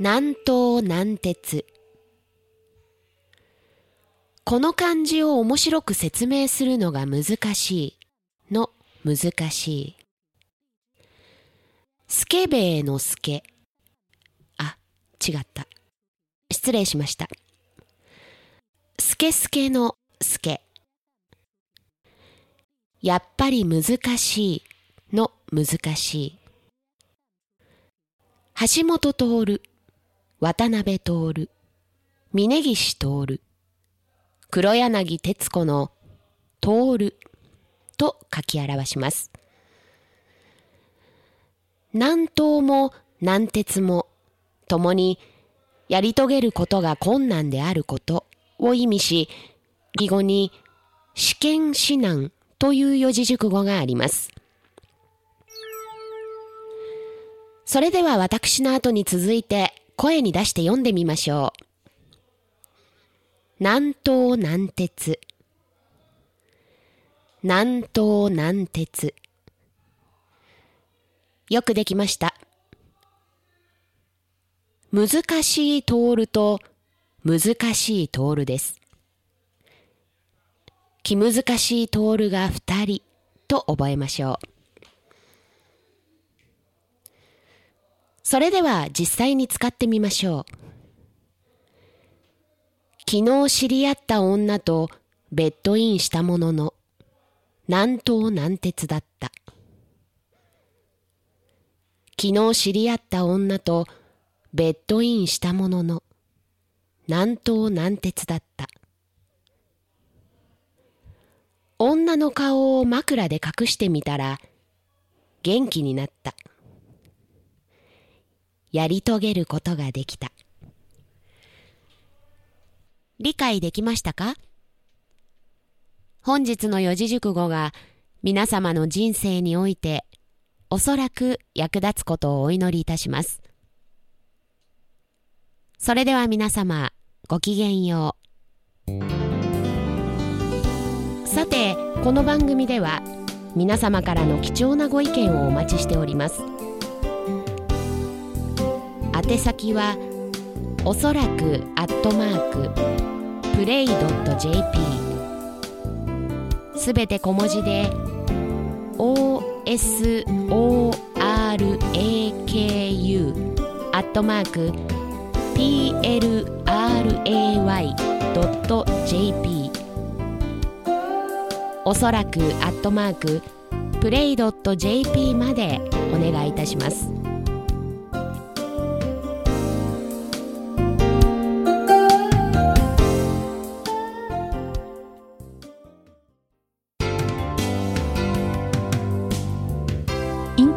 南東南鉄この漢字を面白く説明するのが難しいの難しい。スケベのスケ。あ、違った。失礼しました。スケスケのスケ。やっぱり難しいの難しい。橋本徹渡辺徹、峯岸徹、黒柳徹子の徹と書き表します。南東も南鉄も共にやり遂げることが困難であることを意味し、義語に試験指南という四字熟語があります。それでは私の後に続いて声に出して読んでみましょう。南東南鉄南東南鉄よくできました。難しい通ると難しい通るです。気難しい通るが二人と覚えましょう。それでは実際に使ってみましょう。昨日知り合った女とベッドインしたものの、南東南鉄だった。昨日知り合った女とベッドインしたものの、南東南鉄だった。女の顔を枕で隠してみたら、元気になった。やり遂げることができた。理解できましたか？本日の四字熟語が皆様の人生においておそらく役立つことをお祈りいたします。それでは皆様ごきげんよう。さて、この番組では皆様からの貴重なご意見をお待ちしております。宛先はおそらくアットマークプレイドット .jp すべて小文字で OSORAKU アットマーク PLRAY.jp おそらくアットマークプレイドット .jp までお願いいたします。